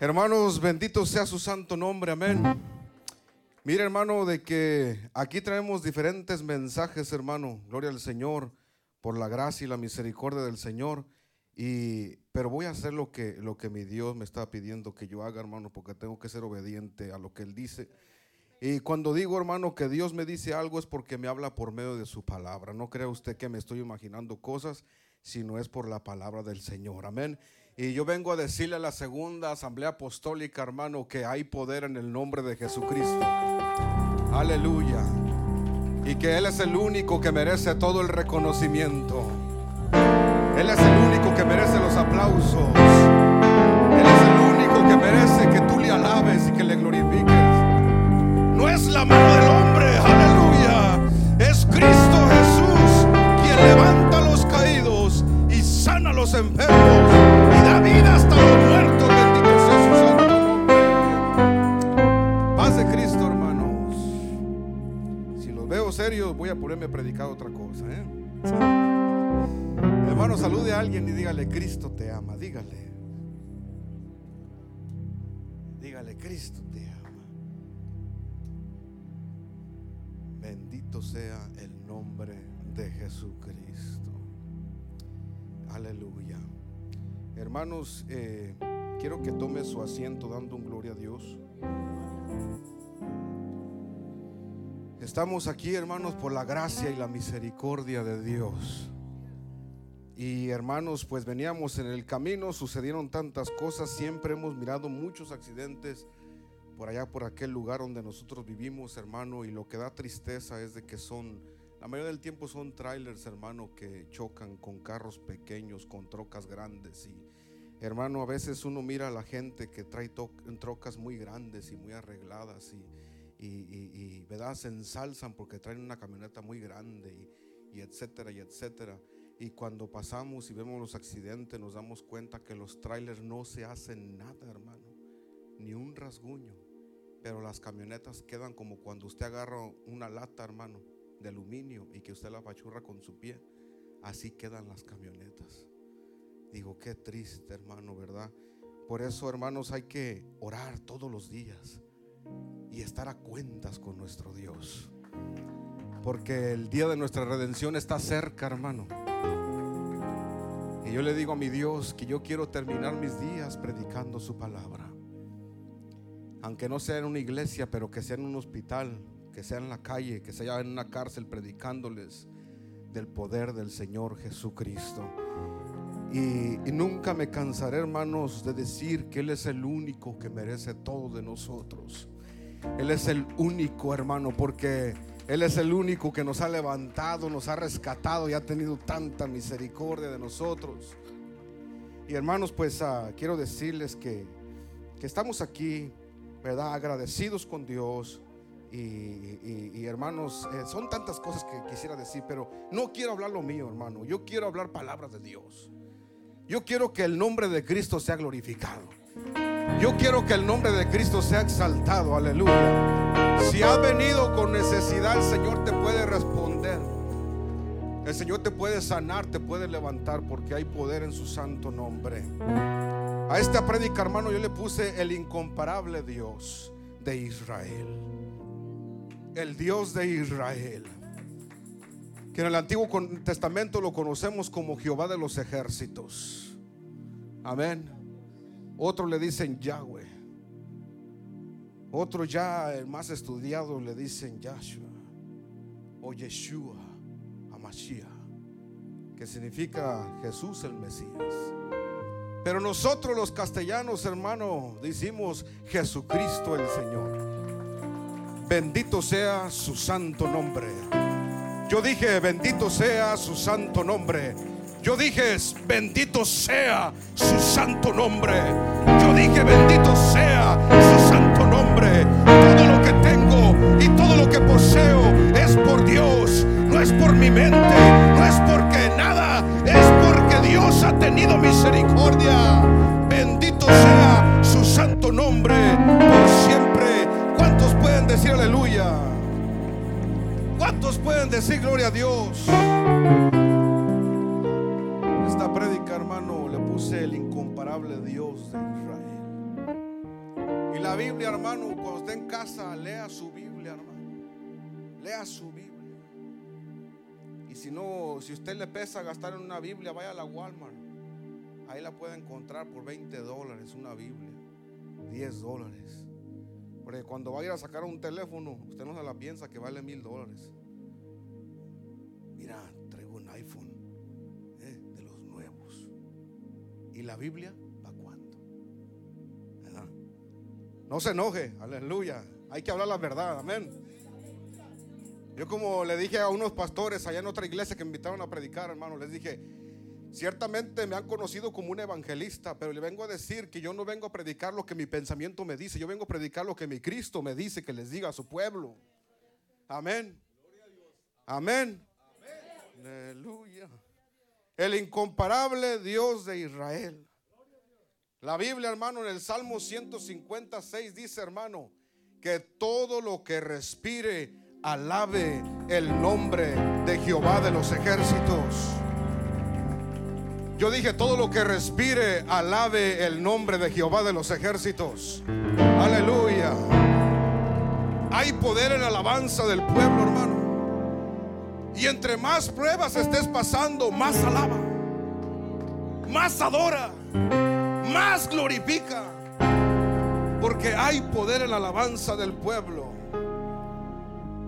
Hermanos, bendito sea su santo nombre, amén. Mira, hermano, de que aquí traemos diferentes mensajes, hermano. Gloria al Señor por la gracia y la misericordia del Señor. Y, pero voy a hacer lo que, lo que mi Dios me está pidiendo que yo haga, hermano, porque tengo que ser obediente a lo que Él dice. Y cuando digo, hermano, que Dios me dice algo es porque me habla por medio de su palabra. No crea usted que me estoy imaginando cosas, sino es por la palabra del Señor. Amén. Y yo vengo a decirle a la segunda asamblea apostólica, hermano, que hay poder en el nombre de Jesucristo. Aleluya. Y que Él es el único que merece todo el reconocimiento. Él es el único que merece los aplausos. Él es el único que merece que tú le alabes y que le glorifiques. No es la mano del hombre, aleluya. Es Cristo Jesús quien levanta a los caídos y sana a los enfermos serios, voy a ponerme a predicar otra cosa. ¿eh? Hermano, salude a alguien y dígale, Cristo te ama. Dígale. Dígale, Cristo te ama. Bendito sea el nombre de Jesucristo. Aleluya. Hermanos, eh, quiero que tome su asiento dando un gloria a Dios. Estamos aquí, hermanos, por la gracia y la misericordia de Dios. Y hermanos, pues veníamos en el camino, sucedieron tantas cosas, siempre hemos mirado muchos accidentes por allá, por aquel lugar donde nosotros vivimos, hermano, y lo que da tristeza es de que son, la mayoría del tiempo son trailers, hermano, que chocan con carros pequeños, con trocas grandes y Hermano, a veces uno mira a la gente que trae trocas muy grandes y muy arregladas y, y, ¿verdad? se ensalzan porque traen una camioneta muy grande y, etcétera y etcétera. Y cuando pasamos y vemos los accidentes nos damos cuenta que los trailers no se hacen nada, hermano, ni un rasguño. Pero las camionetas quedan como cuando usted agarra una lata, hermano, de aluminio y que usted la pachurra con su pie. Así quedan las camionetas. Digo, qué triste, hermano, ¿verdad? Por eso, hermanos, hay que orar todos los días y estar a cuentas con nuestro Dios. Porque el día de nuestra redención está cerca, hermano. Y yo le digo a mi Dios que yo quiero terminar mis días predicando su palabra. Aunque no sea en una iglesia, pero que sea en un hospital, que sea en la calle, que sea en una cárcel predicándoles del poder del Señor Jesucristo. Y, nunca me cansaré, hermanos, de decir que Él es el único que merece todo de nosotros. Él es el único, hermano, porque Él es el único que nos ha levantado, nos ha rescatado y ha tenido tanta misericordia de nosotros. Y hermanos, pues ah, quiero decirles que, que, estamos aquí, ¿verdad? Agradecidos con Dios. Y, hermanos, eh, son tantas cosas que quisiera decir, pero no quiero hablar lo mío, hermano. Yo quiero hablar palabras de Dios. Yo quiero que el nombre de Cristo sea glorificado. Yo quiero que el nombre de Cristo sea exaltado. Aleluya. Si has venido con necesidad, el Señor te puede responder. El Señor te puede sanar, te puede levantar porque hay poder en su santo nombre. A esta prédica, hermano, yo le puse el incomparable Dios de Israel. El Dios de Israel que en el Antiguo Testamento lo conocemos como Jehová de los ejércitos. Amén. Otros le dicen Yahweh. Otro ya, el más estudiado, le dicen Yahshua o Yeshua, Amashiach, que significa Jesús el Mesías. Pero nosotros los castellanos, hermano, decimos Jesucristo el Señor. Bendito sea su santo nombre. Yo dije, bendito sea su santo nombre. Yo dije, bendito sea su santo nombre. Yo dije, bendito sea su santo nombre. Todo lo que tengo y todo lo que poseo es por Dios. No es por mi mente, no es porque nada, es porque Dios ha tenido misericordia. Bendito sea su santo nombre por siempre. ¿Cuántos pueden decir aleluya? ¿Cuántos pueden decir gloria a Dios? Dios de Israel. Y la Biblia, hermano, cuando esté en casa, lea su Biblia, hermano. Lea su Biblia. Y si no, si usted le pesa gastar en una Biblia, vaya a la Walmart. Ahí la puede encontrar por 20 dólares una Biblia. 10 dólares. Porque cuando vaya a sacar un teléfono, usted no se la piensa que vale mil dólares. Mira, traigo un iPhone eh, de los nuevos. ¿Y la Biblia? No se enoje, aleluya. Hay que hablar la verdad, amén. Yo como le dije a unos pastores allá en otra iglesia que me invitaron a predicar, hermano, les dije, Ciertamente me han conocido como un evangelista, pero le vengo a decir que yo no vengo a predicar lo que mi pensamiento me dice, yo vengo a predicar lo que mi Cristo me dice que les diga a su pueblo. Amén. Amén. Aleluya. El incomparable Dios de Israel. La Biblia, hermano, en el Salmo 156 dice, hermano, que todo lo que respire alabe el nombre de Jehová de los ejércitos. Yo dije, todo lo que respire, alabe el nombre de Jehová de los ejércitos. Aleluya. Hay poder en la alabanza del pueblo, hermano. Y entre más pruebas estés pasando, más alaba, más adora, más glorifica. Porque hay poder en la alabanza del pueblo.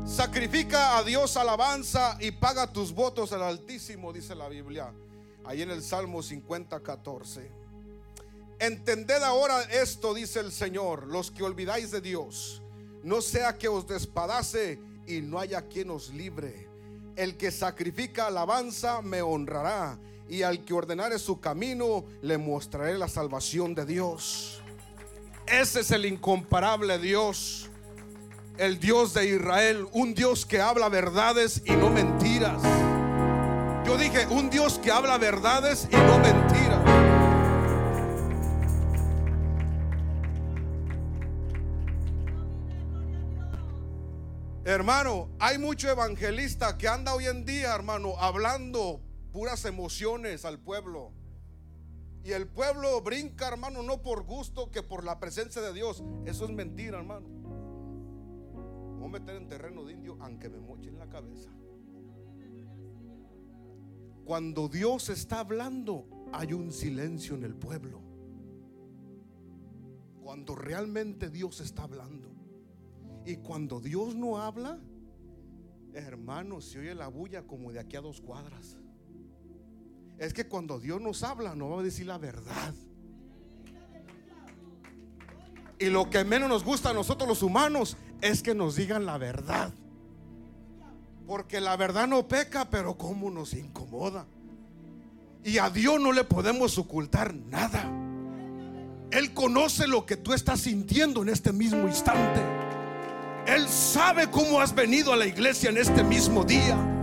Sacrifica a Dios alabanza y paga tus votos al Altísimo, dice la Biblia ahí en el Salmo 50, 14. Entended ahora esto, dice el Señor, los que olvidáis de Dios, no sea que os despadace y no haya quien os libre. El que sacrifica alabanza me honrará, y al que ordenare su camino le mostraré la salvación de Dios. Ese es el incomparable Dios, el Dios de Israel, un Dios que habla verdades y no mentiras yo dije, un Dios que habla verdades y no mentiras. Hermano, hay mucho evangelista que anda hoy en día, hermano, hablando puras emociones al pueblo. Y el pueblo brinca, hermano, no por gusto, que por la presencia de Dios. Eso es mentira, hermano. Voy a meter en terreno de indio, aunque me mochen la cabeza. Cuando Dios está hablando, hay un silencio en el pueblo. Cuando realmente Dios está hablando. Y cuando Dios no habla, hermano, se oye la bulla como de aquí a dos cuadras. Es que cuando Dios nos habla, no va a decir la verdad. Y lo que menos nos gusta a nosotros los humanos es que nos digan la verdad. Porque la verdad no peca, pero como nos incomoda. Y a Dios no le podemos ocultar nada. Él conoce lo que tú estás sintiendo en este mismo instante. Él sabe cómo has venido a la iglesia en este mismo día.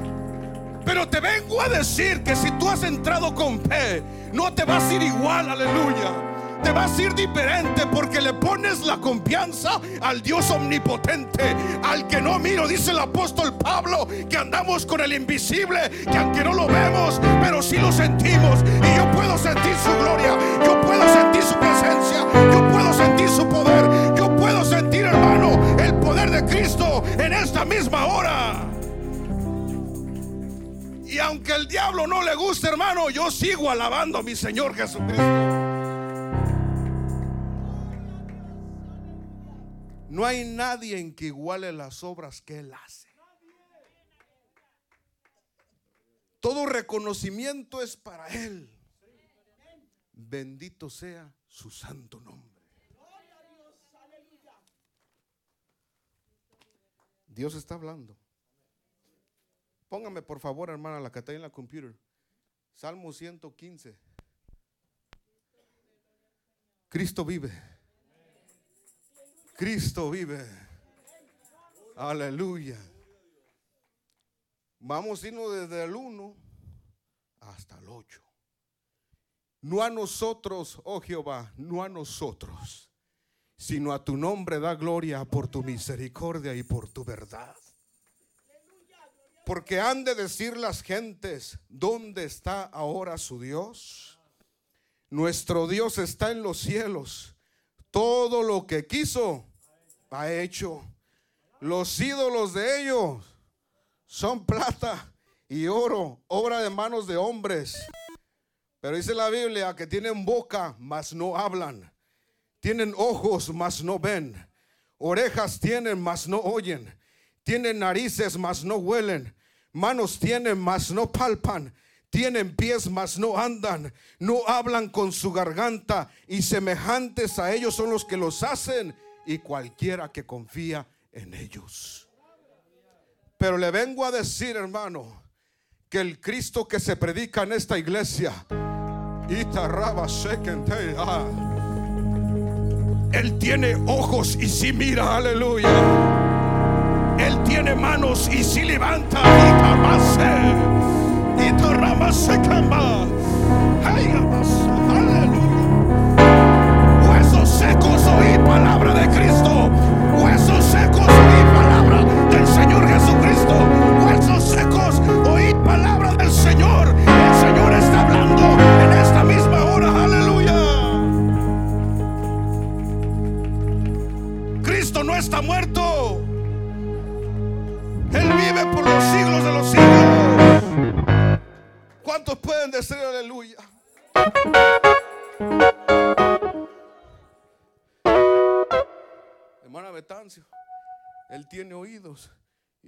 Pero te vengo a decir que si tú has entrado con fe, no te vas a ir igual, aleluya te vas a ir diferente porque le pones la confianza al Dios omnipotente, al que no miro, dice el apóstol Pablo, que andamos con el invisible, que aunque no lo vemos, pero sí lo sentimos. Y yo puedo sentir su gloria, yo puedo sentir su presencia, yo puedo sentir su poder, yo puedo sentir, hermano, el poder de Cristo en esta misma hora. Y aunque el diablo no le guste, hermano, yo sigo alabando a mi Señor Jesucristo. No hay nadie en que iguale las obras que Él hace. Todo reconocimiento es para Él. Bendito sea su santo nombre. Dios está hablando. Póngame por favor, hermana, la que está en la computer. Salmo 115. Cristo vive. Cristo vive. Aleluya. Vamos a irnos desde el 1 hasta el 8. No a nosotros, oh Jehová, no a nosotros, sino a tu nombre da gloria por tu misericordia y por tu verdad. Porque han de decir las gentes, ¿dónde está ahora su Dios? Nuestro Dios está en los cielos todo lo que quiso, ha hecho. Los ídolos de ellos son plata y oro, obra de manos de hombres. Pero dice la Biblia que tienen boca, mas no hablan. Tienen ojos, mas no ven. Orejas tienen, mas no oyen. Tienen narices, mas no huelen. Manos tienen, mas no palpan. Tienen pies, mas no andan. No hablan con su garganta. Y semejantes a ellos son los que los hacen. Y cualquiera que confía en ellos. Pero le vengo a decir, hermano, que el Cristo que se predica en esta iglesia, Él tiene ojos y si mira, aleluya. Tiene manos y si levanta, y y se camba. Aleluya.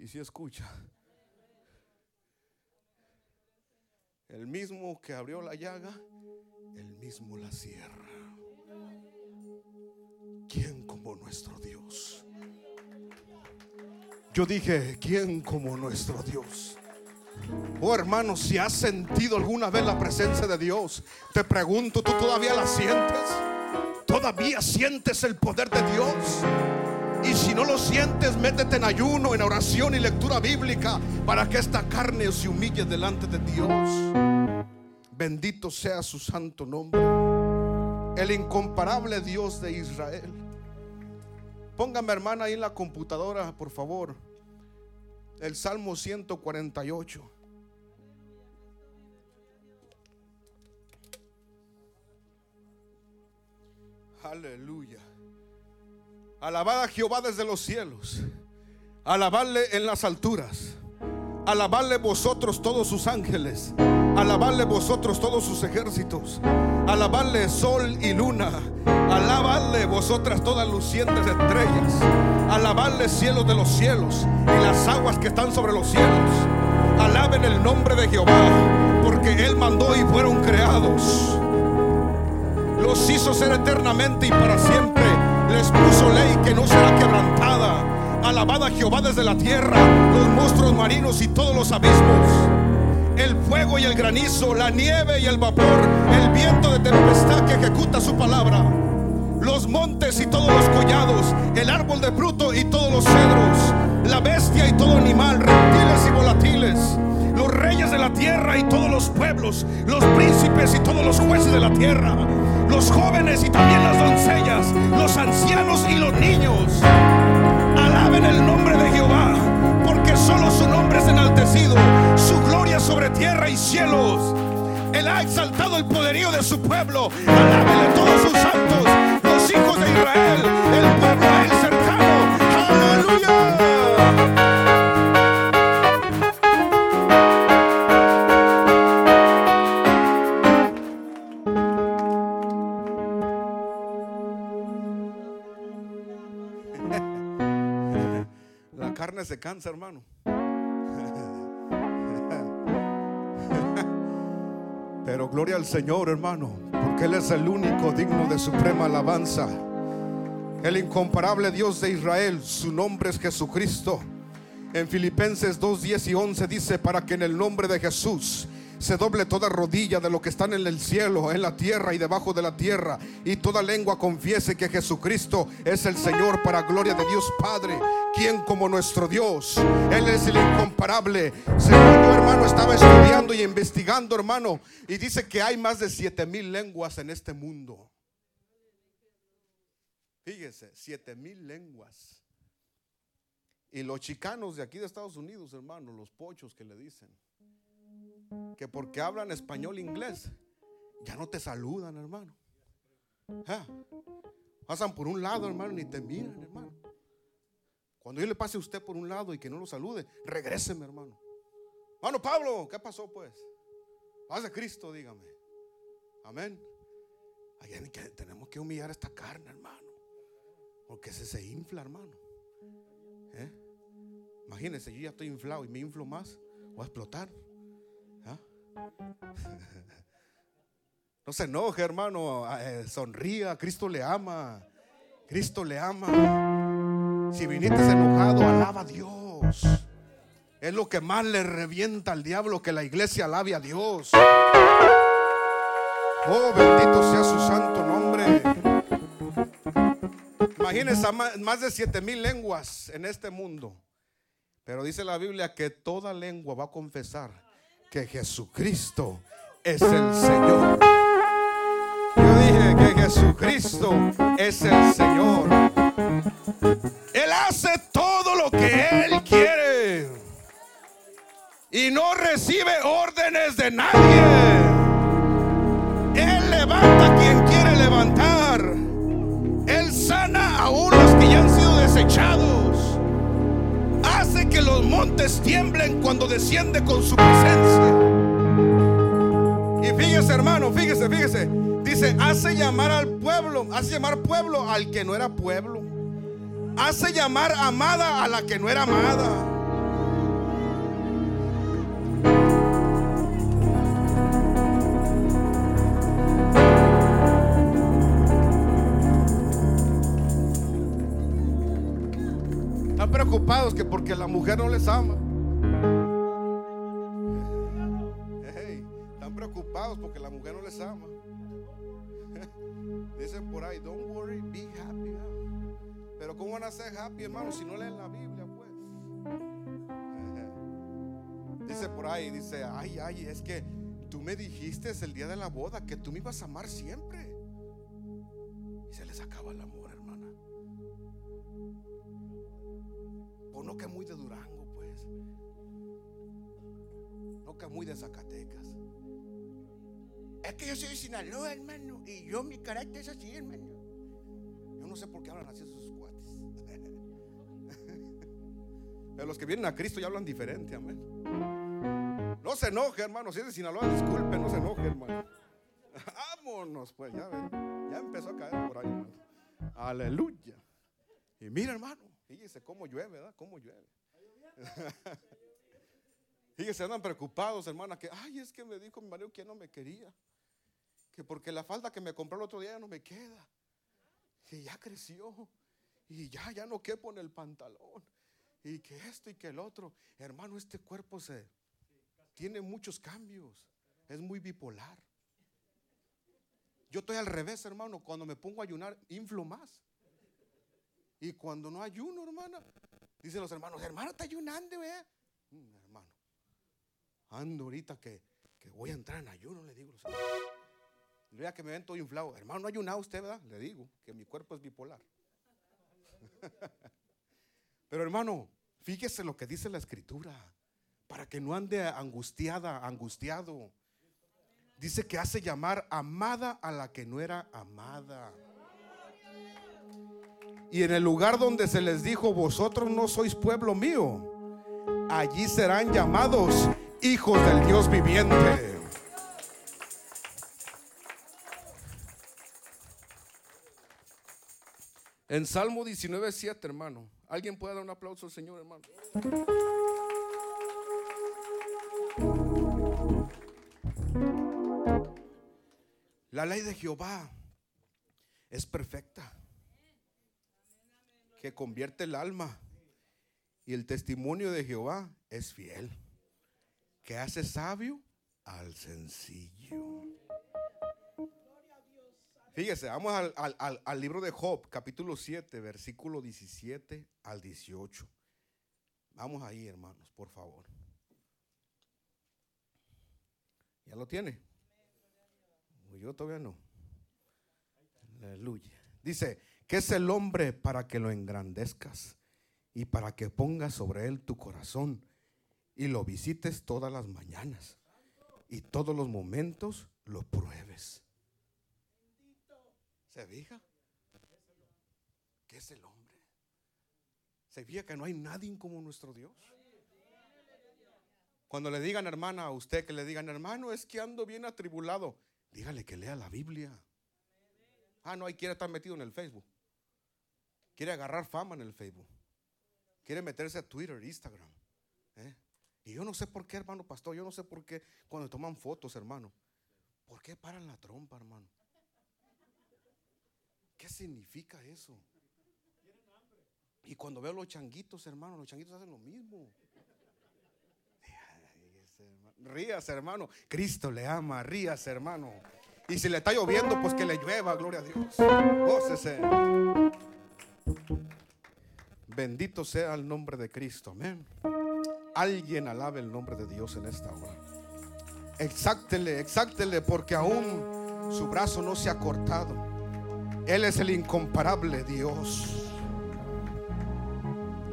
Si escucha. El mismo que abrió la llaga, el mismo la cierra. ¿Quién como nuestro Dios? Yo dije, ¿quién como nuestro Dios? Oh hermano, si has sentido alguna vez la presencia de Dios, te pregunto, ¿tú todavía la sientes? ¿Todavía sientes el poder de Dios? Y si no lo sientes, métete en ayuno, en oración y lectura bíblica para que esta carne se humille delante de Dios. Bendito sea su santo nombre. El incomparable Dios de Israel. Póngame hermana ahí en la computadora, por favor. El Salmo 148. Aleluya. Alabad a Jehová desde los cielos. Alabadle en las alturas. Alabadle vosotros todos sus ángeles. Alabadle vosotros todos sus ejércitos. Alabadle sol y luna. Alabadle vosotras todas lucientes estrellas. Alabadle cielos de los cielos y las aguas que están sobre los cielos. Alaben el nombre de Jehová, porque Él mandó y fueron creados. Los hizo ser eternamente y para siempre les puso ley que no será quebrantada. Alabada Jehová desde la tierra, los monstruos marinos y todos los abismos. El fuego y el granizo, la nieve y el vapor, el viento de tempestad que ejecuta su palabra. Los montes y todos los collados, el árbol de fruto y todos los cedros, la bestia y todo animal, reptiles y volatiles los reyes de la tierra y todos los pueblos, los príncipes y todos los jueces de la tierra, los jóvenes y también las doncellas, los ancianos y los niños. Alaben el nombre de Jehová, porque solo su nombre es enaltecido, su gloria sobre tierra y cielos. Él ha exaltado el poderío de su pueblo. Alábenle todos sus santos, los hijos de Israel, el pueblo a se cansa, hermano. Pero gloria al Señor, hermano, porque Él es el único digno de suprema alabanza. El incomparable Dios de Israel, su nombre es Jesucristo. En Filipenses 2, 10 y 11 dice, para que en el nombre de Jesús se doble toda rodilla de lo que están en el cielo, en la tierra y debajo de la tierra, y toda lengua confiese que Jesucristo es el Señor para gloria de Dios Padre, quien como nuestro Dios, Él es el incomparable. Según yo, hermano, estaba estudiando y investigando, hermano, y dice que hay más de siete mil lenguas en este mundo. Fíjese, siete mil lenguas. Y los chicanos de aquí de Estados Unidos, hermano, los pochos que le dicen que porque hablan español inglés, ya no te saludan, hermano. Pasan por un lado, hermano, ni te miran, hermano. Cuando yo le pase a usted por un lado y que no lo salude, regréseme, hermano. Hermano Pablo, ¿qué pasó pues? Paz de Cristo, dígame. Amén. tenemos que humillar esta carne, hermano. Porque se se infla, hermano. ¿Eh? Imagínense, yo ya estoy inflado y me inflo más. Voy a explotar. No se enoje, hermano. Ah, eh, sonría. Cristo le ama. Cristo le ama. Si viniste enojado, alaba a Dios. Es lo que más le revienta al diablo que la iglesia alabe a Dios. Oh, bendito sea su santo nombre. Imagínense más de siete mil lenguas en este mundo. Pero dice la Biblia que toda lengua va a confesar que Jesucristo es el Señor. Yo dije que Jesucristo es el Señor. Él hace todo lo que Él quiere. Y no recibe órdenes de nadie. Él levanta a quien quiere levantar. Él sana a unos que ya han sido desechados los montes tiemblen cuando desciende con su presencia. Y fíjese, hermano, fíjese, fíjese. Dice, hace llamar al pueblo, hace llamar pueblo al que no era pueblo. Hace llamar amada a la que no era amada. Preocupados que porque la mujer no les ama. están preocupados porque la mujer no les ama. Dicen por ahí, don't worry, be happy. Pero ¿cómo van a ser happy, hermano, si no leen la Biblia, pues? Dice por ahí, dice, ay, ay, es que tú me dijiste el día de la boda que tú me ibas a amar siempre. Y se les acaba el amor. no que muy de Durango, pues. No que muy de Zacatecas. Es que yo soy de Sinaloa, hermano. Y yo mi carácter es así, hermano. Yo no sé por qué hablan así sus cuates. Pero los que vienen a Cristo ya hablan diferente, amén. No se enoje, hermano. Si es de Sinaloa, disculpe, no se enoje, hermano. Vámonos, pues, ya. Ya empezó a caer por ahí, hermano. Aleluya. Y mira, hermano. Fíjese cómo llueve, ¿verdad? Cómo llueve. Fíjese, andan preocupados, hermana, que, ay, es que me dijo mi marido que no me quería. Que porque la falda que me compró el otro día ya no me queda. Que ya creció. Y ya, ya no quepo en el pantalón. Y que esto y que el otro. Hermano, este cuerpo se tiene muchos cambios. Es muy bipolar. Yo estoy al revés, hermano. Cuando me pongo a ayunar, inflo más. Y cuando no ayuno, hermana, dicen los hermanos, hermano, está ayunando, ¿eh? hermano, ando ahorita que, voy a entrar en ayuno, le digo. Le vea que me ven todo inflado. Hermano, no ha ayunado usted, ¿verdad? Le digo que mi cuerpo es bipolar. Pero hermano, fíjese lo que dice la escritura. Para que no ande angustiada, angustiado. Dice que hace llamar amada a la que no era amada. Y en el lugar donde se les dijo, vosotros no sois pueblo mío, allí serán llamados hijos del Dios viviente. En Salmo 19, 7, hermano. ¿Alguien puede dar un aplauso al Señor, hermano? La ley de Jehová es perfecta que convierte el alma. Y el testimonio de Jehová es fiel, que hace sabio al sencillo. Fíjese, vamos al, libro de Job, capítulo 7, versículo 17 al 18. Vamos ahí, hermanos, por favor. ¿Ya lo tiene? Yo todavía no. Aleluya. Dice, ¿Qué es el hombre para que lo engrandezcas y para que pongas sobre él tu corazón y lo visites todas las mañanas y todos los momentos lo pruebes? ¿Se fija? ¿Qué es el hombre? Se fija que no hay nadie como nuestro Dios. Cuando le digan, hermana, a usted que le digan, hermano, es que ando bien atribulado, dígale que lea la Biblia. Ah, no, hay quiere estar metido en el Facebook. Quiere agarrar fama en el Facebook. Quiere meterse a Twitter, Instagram. ¿eh? Y yo no sé por qué, hermano pastor, yo no sé por qué cuando toman fotos, hermano. ¿Por qué paran la trompa, hermano? ¿Qué significa eso? Y cuando veo los changuitos, hermano, los changuitos hacen lo mismo. Rías, hermano. Cristo le ama, rías, hermano. Y si le está lloviendo, pues que le llueva, gloria a Dios. Bendito sea el nombre de Cristo. Amén. Alguien alabe el nombre de Dios en esta hora. Exáctele, exáctele, porque aún su brazo no se ha cortado. Él es el incomparable Dios.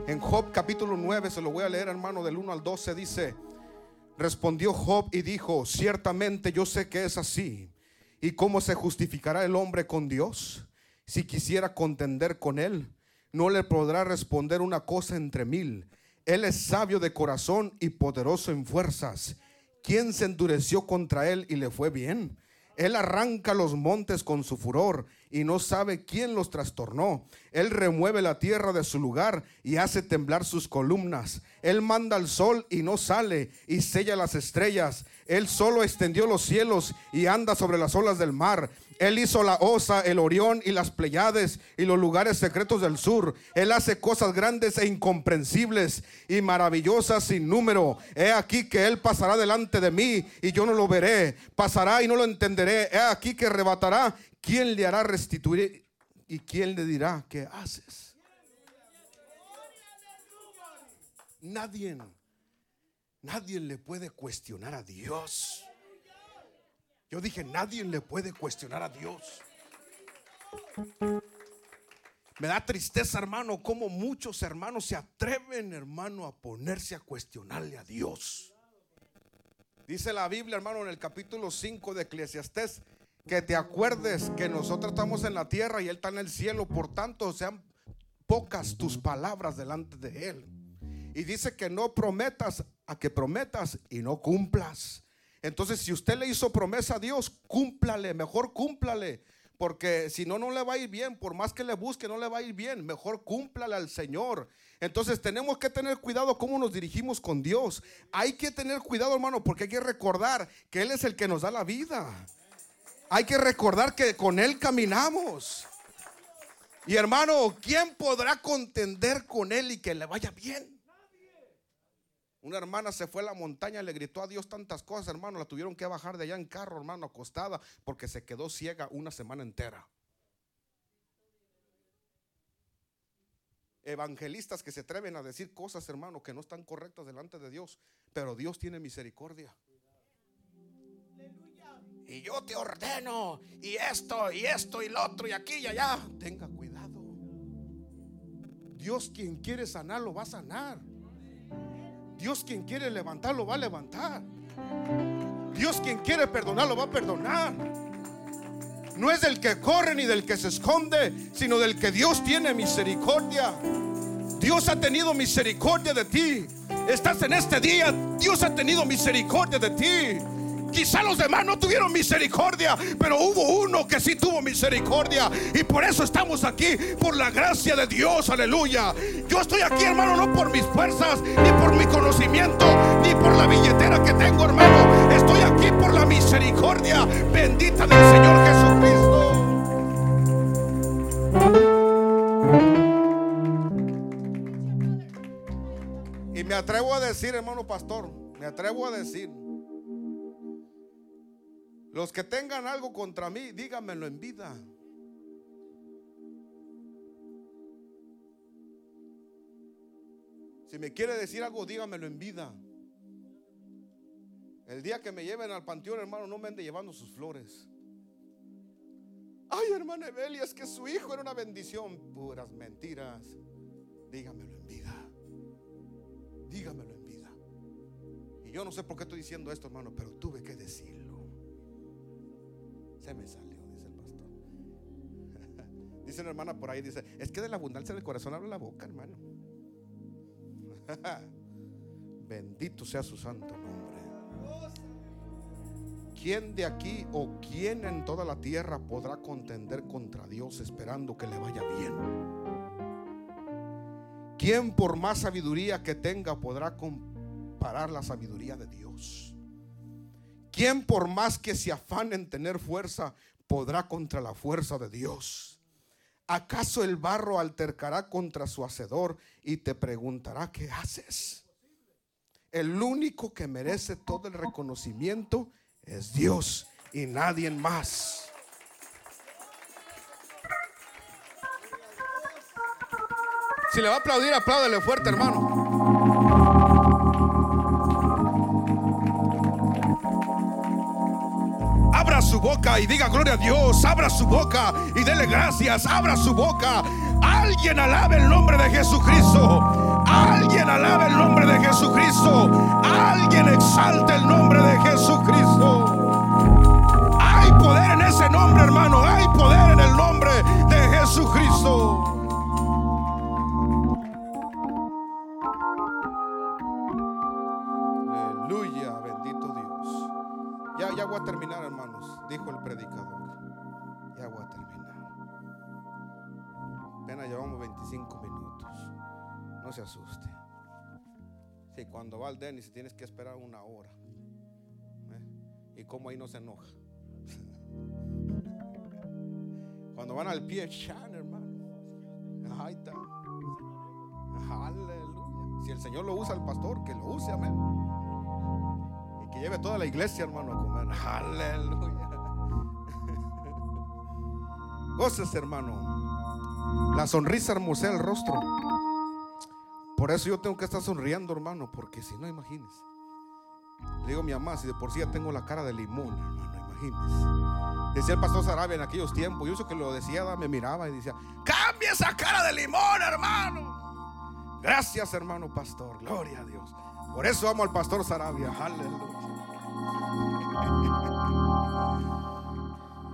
En Job capítulo 9, se lo voy a leer hermano del 1 al 12, dice, respondió Job y dijo, ciertamente yo sé que es así. ¿Y cómo se justificará el hombre con Dios? Si quisiera contender con él, no le podrá responder una cosa entre mil. Él es sabio de corazón y poderoso en fuerzas. ¿Quién se endureció contra él y le fue bien? Él arranca los montes con su furor y no sabe quién los trastornó. Él remueve la tierra de su lugar y hace temblar sus columnas. Él manda al sol y no sale y sella las estrellas. Él solo extendió los cielos y anda sobre las olas del mar. Él hizo la osa, el Orión y las Pleiades y los lugares secretos del sur. Él hace cosas grandes e incomprensibles y maravillosas sin número. He aquí que Él pasará delante de mí y yo no lo veré. Pasará y no lo entenderé. He aquí que arrebatará. ¿Quién le hará restituir y quién le dirá qué haces? Nadie, nadie le puede cuestionar a Dios. Yo dije, nadie le puede cuestionar a Dios. Me da tristeza, hermano, como muchos hermanos se atreven, hermano, a ponerse a cuestionarle a Dios. Dice la Biblia, hermano, en el capítulo 5 de Eclesiastés, que te acuerdes que nosotros estamos en la tierra y Él está en el cielo, por tanto sean pocas tus palabras delante de Él. Y dice que no prometas a que prometas y no cumplas. Entonces, si usted le hizo promesa a Dios, cúmplale, mejor cúmplale. Porque si no, no le va a ir bien. Por más que le busque, no le va a ir bien. Mejor cúmplale al Señor. Entonces tenemos que tener cuidado cómo nos dirigimos con Dios. Hay que tener cuidado, hermano, porque hay que recordar que Él es el que nos da la vida. Hay que recordar que con Él caminamos. Y hermano, ¿quién podrá contender con Él y que le vaya bien? Una hermana se fue a la montaña, le gritó a Dios tantas cosas, hermano, la tuvieron que bajar de allá en carro, hermano, acostada, porque se quedó ciega una semana entera. Evangelistas que se atreven a decir cosas, hermano, que no están correctas delante de Dios, pero Dios tiene misericordia. Y yo te ordeno, y esto, y esto, y lo otro, y aquí y allá. Tenga cuidado. Dios quien quiere sanar, lo va a sanar. Dios quien quiere levantar lo va a levantar. Dios quien quiere perdonar lo va a perdonar. No es del que corre ni del que se esconde, sino del que Dios tiene misericordia. Dios ha tenido misericordia de ti. Estás en este día, Dios ha tenido misericordia de ti. Quizá los demás no tuvieron misericordia, pero hubo uno que sí tuvo misericordia. Y por eso estamos aquí, por la gracia de Dios, aleluya. Yo estoy aquí, hermano, no por mis fuerzas, ni por mi conocimiento, ni por la billetera que tengo, hermano. Estoy aquí por la misericordia bendita del Señor Jesucristo. Y me atrevo a decir, hermano pastor, me atrevo a decir los que tengan algo contra mí, díganmelo en vida. Si me quiere decir algo, dígamelo en vida. El día que me lleven al panteón, hermano, no me ande llevando sus flores. Ay, hermana Evelia, es que su hijo era una bendición. Puras mentiras. Dígamelo en vida. Dígamelo en vida. Y yo no sé por qué estoy diciendo esto, hermano, pero tuve que decirlo. Me salió, dice el pastor. Dice una hermana por ahí, dice, es que de la abundancia del corazón habla la boca, hermano. Bendito sea su santo nombre. ¿Quién de aquí o quién en toda la tierra podrá contender contra Dios esperando que le vaya bien? ¿Quién por más sabiduría que tenga podrá comparar la sabiduría de Dios? ¿Quién por más que se afane en tener fuerza podrá contra la fuerza de Dios? ¿Acaso el barro altercará contra su hacedor y te preguntará qué haces? El único que merece todo el reconocimiento es Dios y nadie más. Si le va a aplaudir, apláudele fuerte, hermano. Y diga gloria a Dios. Abra su boca y dele gracias. Abra su boca. Alguien alabe el nombre de Jesucristo. Alguien alabe el nombre de Jesucristo. Alguien exalte el nombre de Jesucristo. Hay poder en ese nombre, hermano. Hay poder en el nombre de Jesucristo. Aleluya, bendito Dios. Ya, ya voy a terminar, hermanos, dijo el predicador. Ya voy a terminar. Apenas llevamos 25 minutos. No se asuste. Si cuando va al Denis tienes que esperar una hora. ¿eh? Y como ahí no se enoja. Cuando van al pie, chan, hermano. Ahí está. Aleluya. Si el Señor lo usa al pastor, que lo use, amén. Y que lleve toda la iglesia, hermano, a comer. Aleluya. Goces, hermano. La sonrisa hermosea el rostro. Por eso yo tengo que estar sonriendo, hermano, porque si no, imagínese. Le digo a mi mamá, si de por sí ya tengo la cara de limón, hermano, imagínese. Decía el pastor Sarabia en aquellos tiempos, yo eso que lo decía, me miraba y decía, cambia esa cara de limón, hermano. Gracias, hermano pastor, gloria a Dios. Por eso amo al pastor Sarabia, aleluya.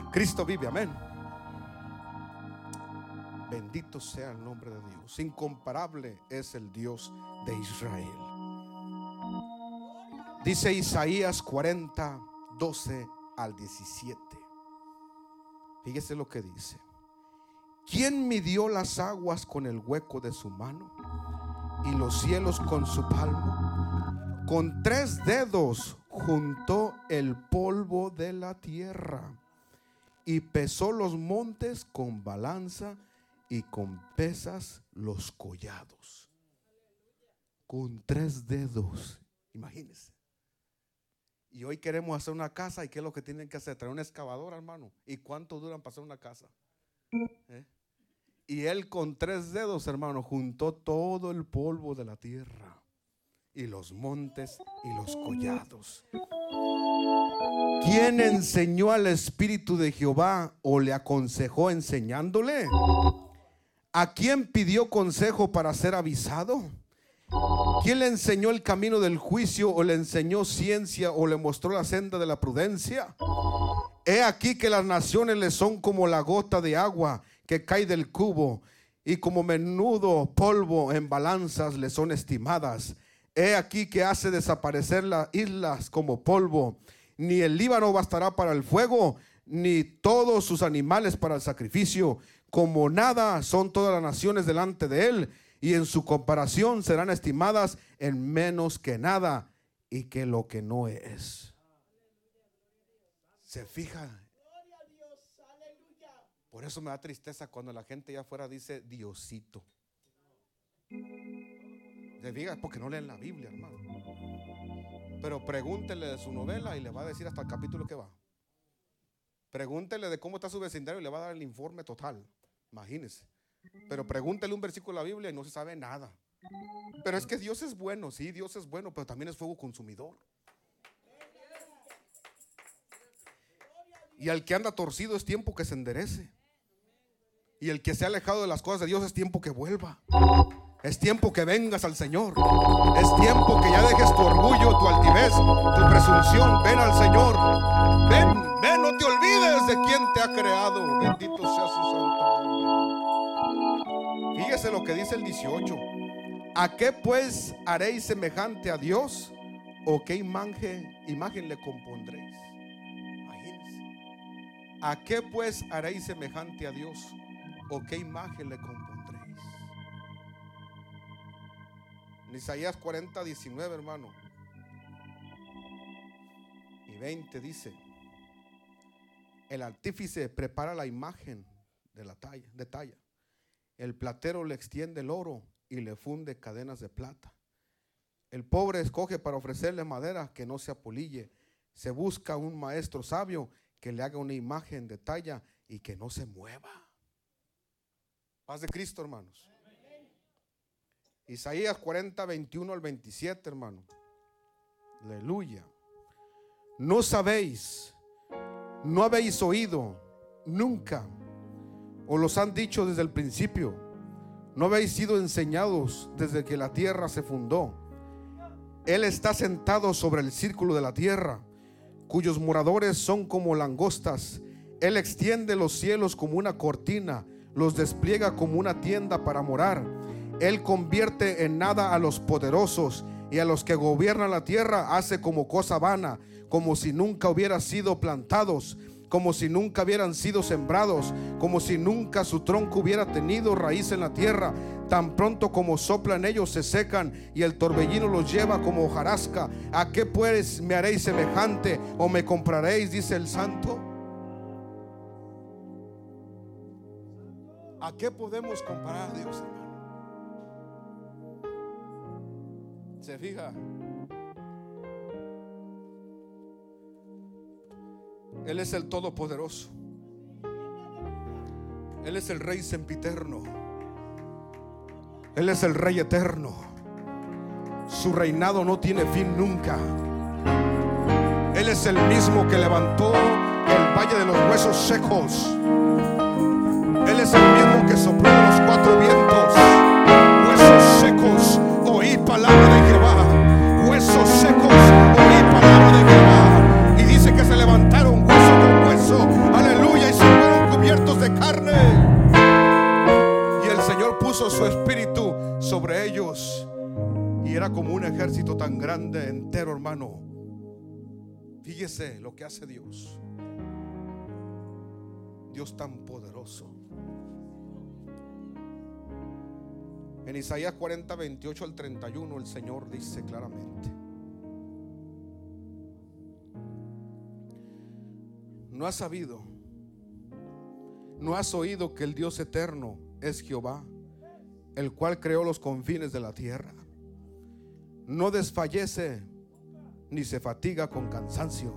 Cristo vive, amén. Bendito sea el nombre de Dios. Incomparable es el Dios de Israel. Dice Isaías 40, 12 al 17. Fíjese lo que dice. ¿Quién midió las aguas con el hueco de su mano y los cielos con su palmo? Con tres dedos juntó el polvo de la tierra y pesó los montes con balanza y con pesas los collados. Con tres dedos, imagínense. Y hoy queremos hacer una casa y ¿qué es lo que tienen que hacer? Traer una excavadora, hermano. ¿Y cuánto duran para hacer una casa? ¿Eh? Y él con tres dedos, hermano, juntó todo el polvo de la tierra y los montes y los collados. ¿Quién enseñó al Espíritu de Jehová o le aconsejó enseñándole? ¿A quién pidió consejo para ser avisado? ¿Quién le enseñó el camino del juicio o le enseñó ciencia o le mostró la senda de la prudencia? He aquí que las naciones le son como la gota de agua que cae del cubo y como menudo polvo en balanzas le son estimadas. He aquí que hace desaparecer las islas como polvo. Ni el Líbano bastará para el fuego, ni todos sus animales para el sacrificio como nada son todas las naciones delante de él, y en su comparación serán estimadas en menos que nada y que lo que no es. ¿Se fija? Por eso me da tristeza cuando la gente ya afuera dice Diosito. ¿Se fija? Porque no leen la Biblia, hermano. Pero pregúntele de su novela y le va a decir hasta el capítulo que va. Pregúntele de cómo está su vecindario y le va a dar el informe total. Imagínese. Pero pregúntele un versículo de la Biblia y no se sabe nada. Pero es que Dios es bueno, sí, Dios es bueno, pero también es fuego consumidor. Y al que anda torcido es tiempo que se enderece. Y el que se ha alejado de las cosas de Dios es tiempo que vuelva. Es tiempo que vengas al Señor. Es tiempo que ya dejes tu orgullo, tu altivez, tu presunción. Ven al Señor. Ven, ven, no te olvides de quien te ha creado. Bendito sea su santo. Fíjese lo que dice el 18. ¿A qué pues haréis semejante a Dios? ¿O qué imagen, imagen le compondréis? Imagínense. ¿A qué pues haréis semejante a Dios? ¿O qué imagen le compondréis? En Isaías 40, 19, hermano. Y 20 dice, el artífice prepara la imagen de la talla, de talla. El platero le extiende el oro y le funde cadenas de plata. El pobre escoge para ofrecerle madera que no se apolille. Se busca un maestro sabio que le haga una imagen de talla y que no se mueva. Paz de Cristo, hermanos. Isaías 40, 21 al 27, hermano. Aleluya. No sabéis, no habéis oído nunca, o los han dicho desde el principio ¿No habéis sido enseñados desde que la tierra se fundó? Él está sentado sobre el círculo de la tierra, cuyos moradores son como langostas. Él extiende los cielos como una cortina, los despliega como una tienda para morar. Él convierte en nada a los poderosos y a los que gobiernan la tierra hace como cosa vana, como si nunca hubieran sido plantados como si nunca hubieran sido sembrados, como si nunca su tronco hubiera tenido raíz en la tierra. Tan pronto como soplan ellos se secan y el torbellino los lleva como hojarasca. ¿A qué pues me haréis semejante o me compraréis? Dice el santo. ¿A qué podemos comparar a Dios, hermano? ¿Se fija? Él es el Todopoderoso. Él es el Rey sempiterno. Él es el Rey eterno. Su reinado no tiene fin nunca. Él es el mismo que levantó el valle de los huesos secos. Él es el mismo que sopló los cuatro vientos. Y el Señor puso su espíritu sobre ellos. Y era como un ejército tan grande, entero, hermano. Fíjese lo que hace Dios. Dios tan poderoso. En Isaías 40, 28 al 31 el Señor dice claramente. no has sabido, no has oído que el Dios eterno es Jehová, el cual creó los confines de la tierra. No desfallece ni se fatiga con cansancio,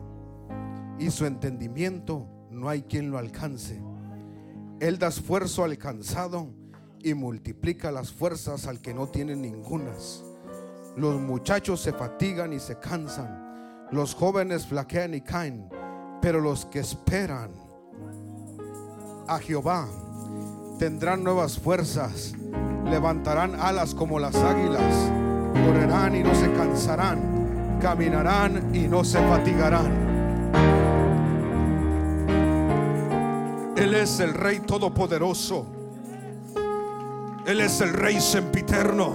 y su entendimiento no hay quien lo alcance. Él da esfuerzo al cansado y multiplica las fuerzas al que no tiene ningunas. Los muchachos se fatigan y se cansan, los jóvenes flaquean y caen pero los que esperan a Jehová tendrán nuevas fuerzas, levantarán alas como las águilas, correrán y no se cansarán, caminarán y no se fatigarán. Él es el Rey Todopoderoso. Él es el Rey sempiterno.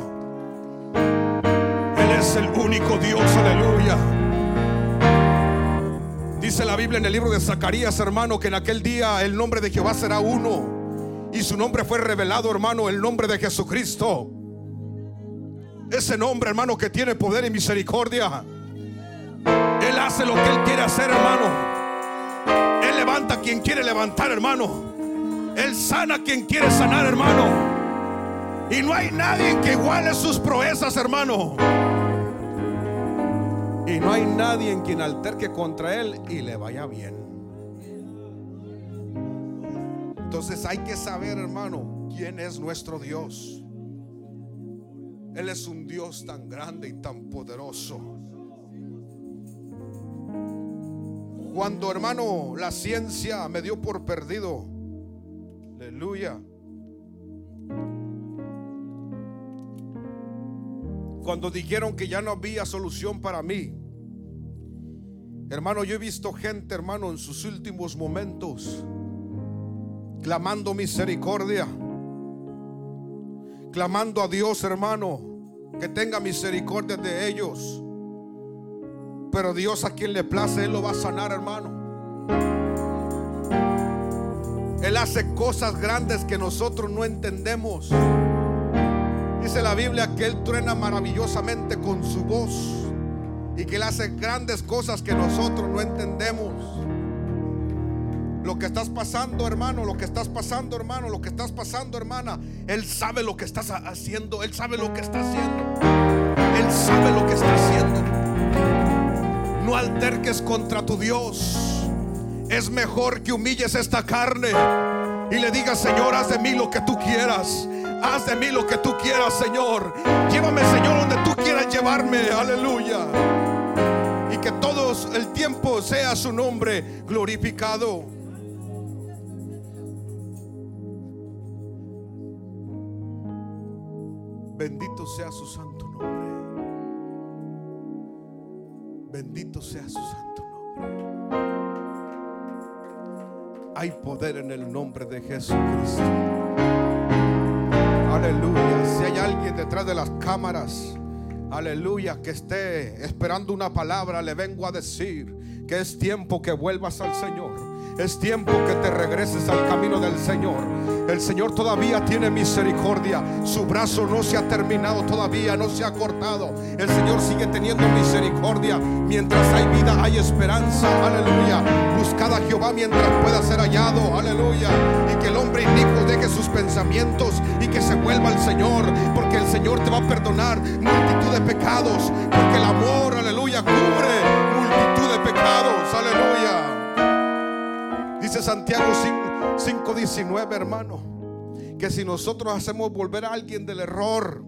Él es el único Dios, aleluya. Dice la Biblia en el libro de Zacarías, hermano, que en aquel día el nombre de Jehová será uno. Y su nombre fue revelado, hermano, el nombre de Jesucristo. Ese nombre, hermano, que tiene poder y misericordia. Él hace lo que Él quiere hacer, hermano. Él levanta a quien quiere levantar, hermano. Él sana a quien quiere sanar, hermano. Y no hay nadie que iguale sus proezas, hermano. Y no hay nadie en quien alterque contra Él y le vaya bien. Entonces hay que saber, hermano, quién es nuestro Dios. Él es un Dios tan grande y tan poderoso. Cuando, hermano, la ciencia me dio por perdido, aleluya. Cuando dijeron que ya no había solución para mí, Hermano, yo he visto gente, hermano, en sus últimos momentos clamando misericordia, clamando a Dios, hermano, que tenga misericordia de ellos. Pero Dios a quien le place, Él lo va a sanar, hermano. Él hace cosas grandes que nosotros no entendemos. Dice la Biblia que Él truena maravillosamente con su voz y que Él hace grandes cosas que nosotros no entendemos. Lo que estás pasando, hermano, lo que estás pasando, hermano, lo que estás pasando, hermana, Él sabe lo que estás haciendo, Él sabe lo que está haciendo. Él sabe lo que está haciendo. No alterques contra tu Dios. Es mejor que humilles esta carne y le digas, Señor, haz de mí lo que tú quieras. Haz de mí lo que tú quieras, Señor. Llévame, Señor, donde tú quieras llevarme. Aleluya. Que todo el tiempo sea su nombre glorificado. Bendito sea su santo nombre. Bendito sea su santo nombre. Hay poder en el nombre de Jesucristo. Aleluya. Si hay alguien detrás de las cámaras, aleluya, que esté esperando una palabra, le vengo a decir que es tiempo que vuelvas al Señor. Es tiempo que te regreses al camino del Señor. El Señor todavía tiene misericordia. Su brazo no se ha terminado todavía, no se ha cortado. El Señor sigue teniendo misericordia. Mientras hay vida, hay esperanza. Aleluya. Buscad a Jehová mientras pueda ser hallado. Aleluya. Y que el hombre inico deje sus pensamientos y que se vuelva al Señor. Porque el Señor te va a perdonar multitud de pecados. Porque el amor, aleluya, cubre multitud de pecados. Aleluya. Dice Santiago 5:19, hermano, que si nosotros hacemos volver a alguien del error,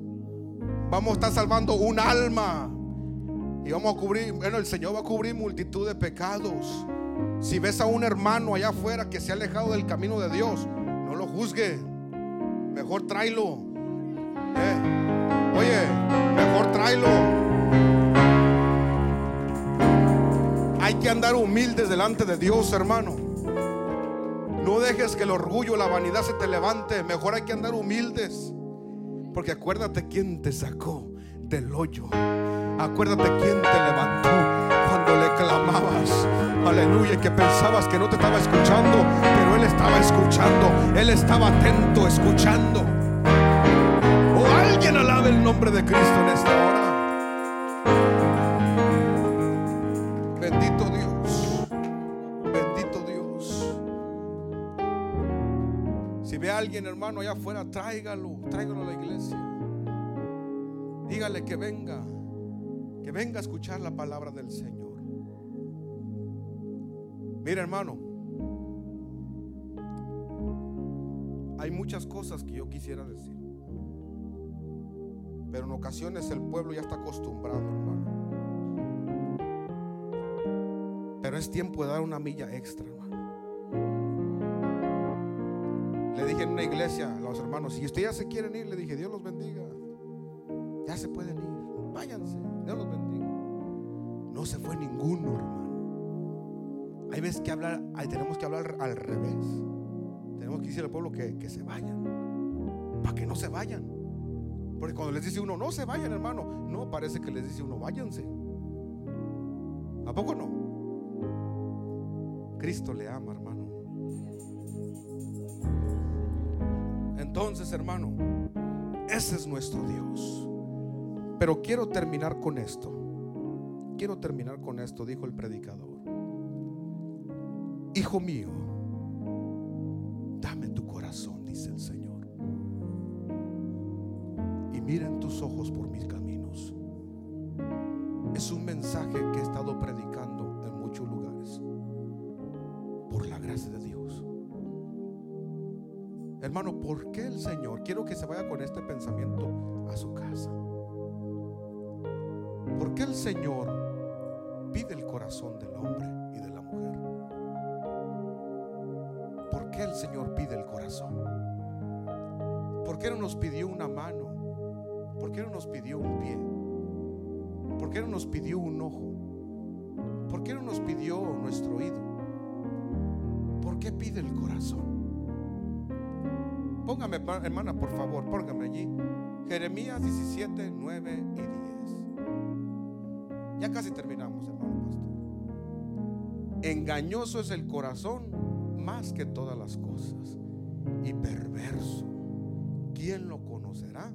vamos a estar salvando un alma. Y vamos a cubrir, bueno, el Señor va a cubrir multitud de pecados. Si ves a un hermano allá afuera que se ha alejado del camino de Dios, no lo juzgue. Mejor tráelo. Eh, oye, mejor tráelo. Hay que andar humildes delante de Dios, hermano. No dejes que el orgullo, la vanidad se te levante. Mejor hay que andar humildes. Porque acuérdate quién te sacó del hoyo. Acuérdate quién te levantó cuando le clamabas. Aleluya, que pensabas que no te estaba escuchando, pero Él estaba escuchando. Él estaba atento, escuchando. O alguien alabe el nombre de Cristo en esta hora. Alguien, hermano, allá afuera, tráigalo, tráigalo a la iglesia. Dígale que venga, que venga a escuchar la palabra del Señor. Mira, hermano, hay muchas cosas que yo quisiera decir. Pero en ocasiones el pueblo ya está acostumbrado, hermano. Pero es tiempo de dar una milla extra, hermano. En una iglesia los hermanos, si ustedes ya se quieren ir, le dije, Dios los bendiga. Ya se pueden ir. Váyanse. Dios los bendiga. No se fue ninguno, hermano. Hay veces que hablar, hay, tenemos que hablar al revés. Tenemos que decir al pueblo que, que se vayan. Para que no se vayan. Porque cuando les dice uno, no se vayan, hermano. No, parece que les dice uno, váyanse. ¿A poco no? Cristo le ama, hermano. Entonces, hermano, ese es nuestro Dios. Pero quiero terminar con esto. Quiero terminar con esto, dijo el predicador. Hijo mío, dame tu corazón, dice el Señor. Y mira en tus ojos por mis caminos. Es un mensaje que he estado predicando en muchos lugares. Por la gracia de Dios. Hermano, ¿por qué el Señor? Quiero que se vaya con este pensamiento a su casa. ¿Por qué el Señor pide el corazón del hombre y de la mujer? ¿Por qué el Señor pide el corazón? ¿Por qué no nos pidió una mano? ¿Por qué no nos pidió un pie? ¿Por qué no nos pidió un ojo? ¿Por qué no nos pidió nuestro oído? ¿Por qué pide el corazón? Póngame, hermana, por favor, póngame allí. Jeremías 17, 9 y 10. Ya casi terminamos, hermano pastor. Engañoso es el corazón más que todas las cosas y perverso. ¿Quién lo conocerá?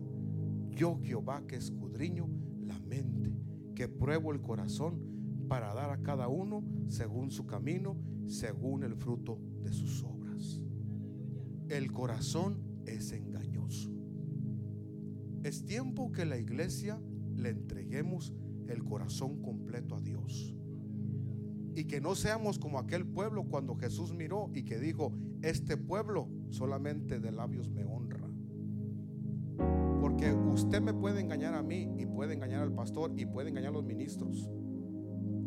Yo Jehová que escudriño la mente, que pruebo el corazón para dar a cada uno según su camino, según el fruto de sus obras. El corazón es engañoso. Es tiempo que la iglesia le entreguemos el corazón completo a Dios. Y que no seamos como aquel pueblo cuando Jesús miró y que dijo, este pueblo solamente de labios me honra. Porque usted me puede engañar a mí y puede engañar al pastor y puede engañar a los ministros.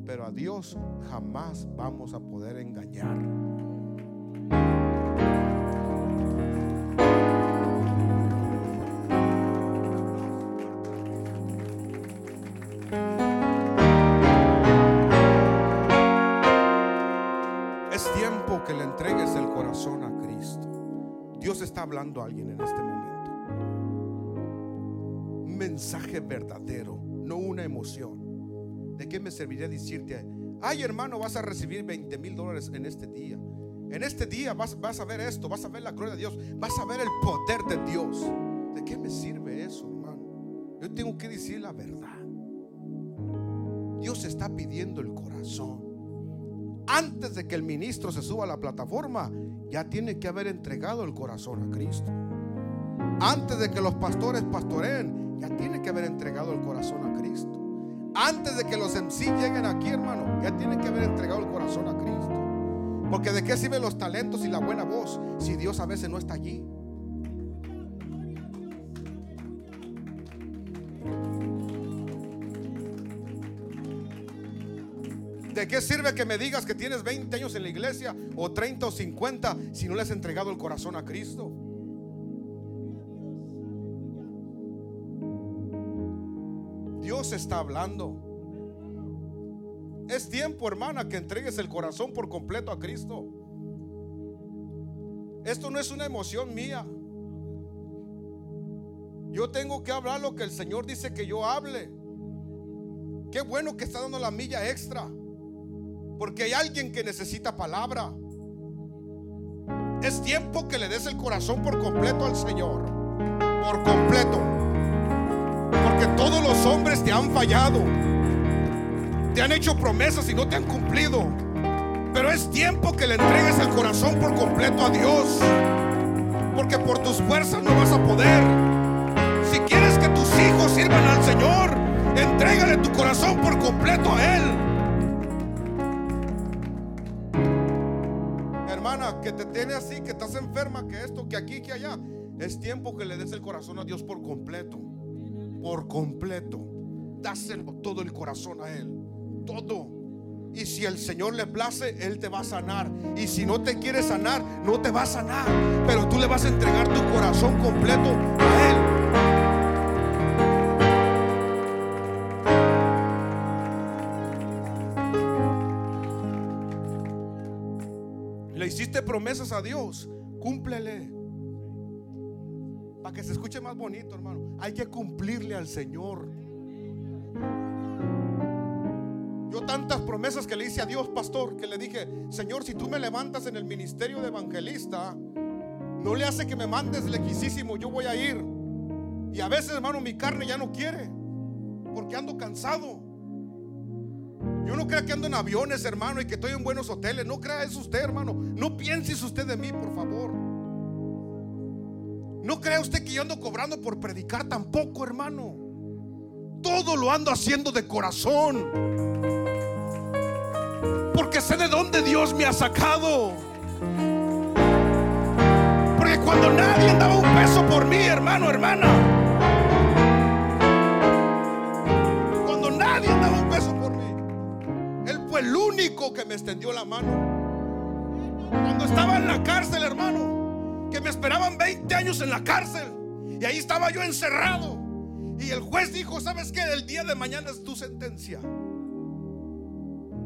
Pero a Dios jamás vamos a poder engañar. Hablando alguien en este momento. Un mensaje verdadero, no una emoción. ¿De qué me serviría decirte, ay hermano, vas a recibir 20 mil dólares en este día? En este día vas, vas a ver esto, vas a ver la gloria de Dios, vas a ver el poder de Dios. ¿De qué me sirve eso, hermano? Yo tengo que decir la verdad. Dios está pidiendo el corazón antes de que el ministro se suba a la plataforma, ya tiene que haber entregado el corazón a Cristo. Antes de que los pastores pastoreen, ya tiene que haber entregado el corazón a Cristo. Antes de que los MC lleguen aquí, hermano, ya tiene que haber entregado el corazón a Cristo. Porque de qué sirven los talentos y la buena voz si Dios a veces no está allí. ¿De qué sirve que me digas que tienes 20 años en la iglesia o 30 o 50 si no le has entregado el corazón a Cristo? Dios está hablando. Es tiempo, hermana, que entregues el corazón por completo a Cristo. Esto no es una emoción mía. Yo tengo que hablar lo que el Señor dice que yo hable. Qué bueno que está dando la milla extra. Porque hay alguien que necesita palabra. Es tiempo que le des el corazón por completo al Señor. Por completo. Porque todos los hombres te han fallado. Te han hecho promesas y no te han cumplido. Pero es tiempo que le entregues el corazón por completo a Dios. Porque por tus fuerzas no vas a poder. Si quieres que tus hijos sirvan al Señor, entrégale tu corazón por completo a Él. Te tiene así, que estás enferma, que esto, que aquí, que allá. Es tiempo que le des el corazón a Dios por completo. Por completo. Dáselo todo el corazón a Él. Todo. Y si el Señor le place, Él te va a sanar. Y si no te quiere sanar, no te va a sanar. Pero tú le vas a entregar tu corazón completo a Él. Hiciste promesas a Dios, cúmplele. Para que se escuche más bonito, hermano. Hay que cumplirle al Señor. Yo tantas promesas que le hice a Dios, pastor, que le dije, Señor, si tú me levantas en el ministerio de evangelista, no le hace que me mandes lejísimo, yo voy a ir. Y a veces, hermano, mi carne ya no quiere, porque ando cansado. Yo no crea que ando en aviones, hermano, y que estoy en buenos hoteles. No crea eso usted, hermano. No piense usted de mí, por favor. No crea usted que yo ando cobrando por predicar tampoco, hermano. Todo lo ando haciendo de corazón. Porque sé de dónde Dios me ha sacado. Porque cuando nadie daba un peso por mí, hermano, hermana. El único que me extendió la mano. Cuando estaba en la cárcel, hermano, que me esperaban 20 años en la cárcel. Y ahí estaba yo encerrado. Y el juez dijo, ¿sabes qué? El día de mañana es tu sentencia.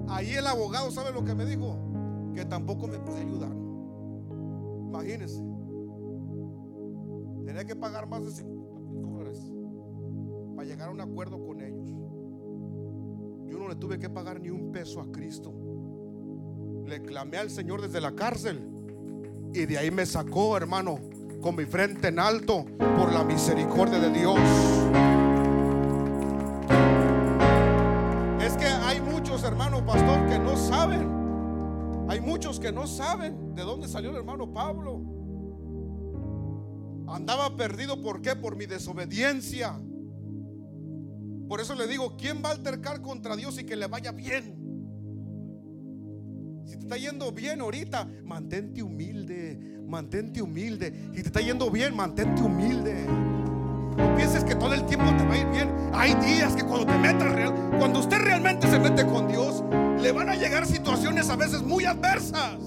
Ahí el abogado, ¿sabe lo que me dijo? Que tampoco me puede ayudar. Imagínense. Tenía que pagar más de 50 dólares para llegar a un acuerdo con. Yo no le tuve que pagar ni un peso a Cristo. Le clamé al Señor desde la cárcel y de ahí me sacó, hermano, con mi frente en alto por la misericordia de Dios. Es que hay muchos hermanos, pastor, que no saben. Hay muchos que no saben de dónde salió el hermano Pablo. Andaba perdido, ¿por qué? Por mi desobediencia. Por eso le digo, ¿quién va a altercar contra Dios y que le vaya bien? Si te está yendo bien ahorita, mantente humilde, mantente humilde. Si te está yendo bien, mantente humilde. No pienses que todo el tiempo te va a ir bien. Hay días que cuando te metas real, cuando usted realmente se mete con Dios, le van a llegar situaciones a veces muy adversas.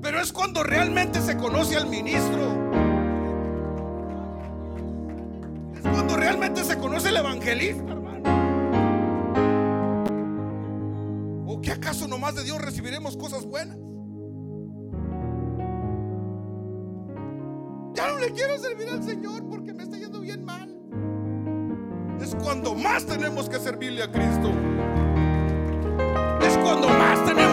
Pero es cuando realmente se conoce al ministro. Evangelista, hermano. ¿O qué acaso nomás de Dios recibiremos cosas buenas? Ya no le quiero servir al Señor porque me está yendo bien mal. Es cuando más tenemos que servirle a Cristo. Es cuando más tenemos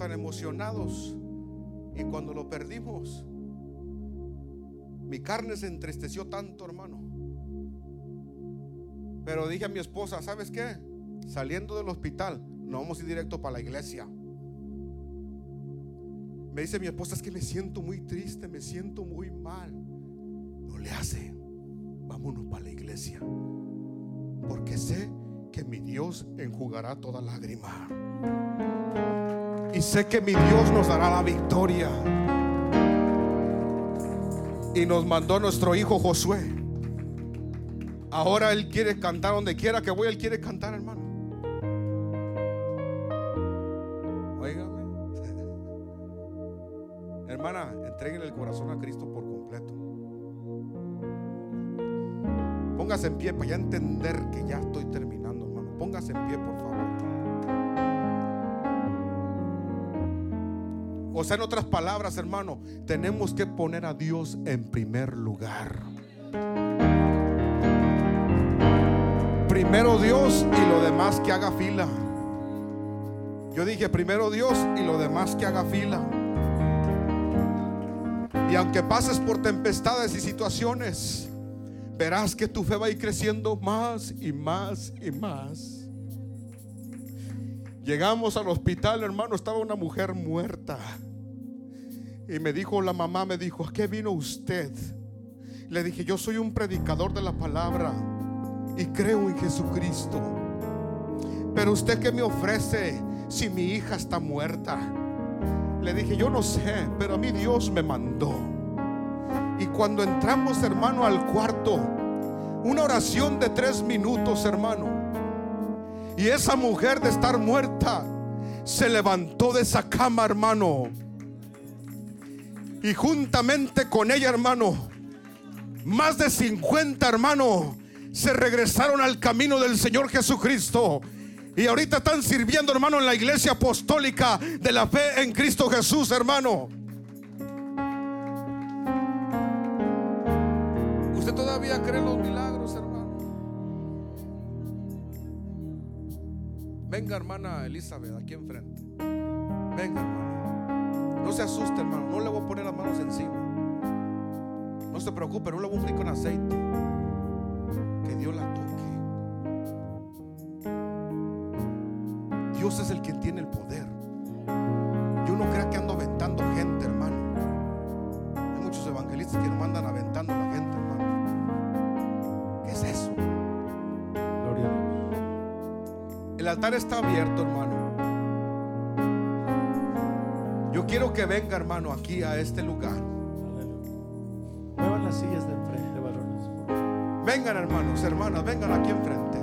tan emocionados y cuando lo perdimos, mi carne se entristeció tanto, hermano. Pero dije a mi esposa, ¿sabes qué? Saliendo del hospital, no vamos a ir directo para la iglesia. Me dice mi esposa, es que me siento muy triste, me siento muy mal. No le hace, vámonos para la iglesia. Porque sé que mi Dios enjugará toda lágrima. Y sé que mi Dios nos dará la victoria. Y nos mandó nuestro hijo Josué. Ahora él quiere cantar donde quiera que voy, él quiere cantar, hermano. Óigame. Hermana, entreguen el corazón a Cristo por completo. Póngase en pie para ya entender que ya estoy O sea, en otras palabras, hermano, tenemos que poner a Dios en primer lugar. Primero Dios y lo demás que haga fila. Yo dije primero Dios y lo demás que haga fila. Y aunque pases por tempestades y situaciones, verás que tu fe va a ir creciendo más y más y más. Llegamos al hospital, hermano, estaba una mujer muerta. Y me dijo la mamá, me dijo, ¿a qué vino usted? Le dije, yo soy un predicador de la palabra y creo en Jesucristo. Pero usted que me ofrece si mi hija está muerta. Le dije, yo no sé, pero a mí Dios me mandó. Y cuando entramos, hermano, al cuarto, una oración de tres minutos, hermano. Y esa mujer de estar muerta se levantó de esa cama, hermano. Y juntamente con ella, hermano, más de 50, hermano, se regresaron al camino del Señor Jesucristo. Y ahorita están sirviendo, hermano, en la iglesia apostólica de la fe en Cristo Jesús, hermano. ¿Usted todavía cree en los milagros, hermano? Venga, hermana Elizabeth, aquí enfrente. Venga, hermano. No se asuste, hermano. No le voy a poner las manos encima. No se preocupe, no le voy a ungir con aceite. Que Dios la toque. Dios es el que tiene el poder. Yo no creo que ando aventando gente, hermano. Hay muchos evangelistas que no mandan aventando a la gente, hermano. ¿Qué es eso? Gloria a Dios. El altar está abierto, hermano. Quiero que venga, hermano, aquí a este lugar. Muevan las sillas de enfrente, varones. Vengan, hermanos, hermanas, vengan aquí enfrente.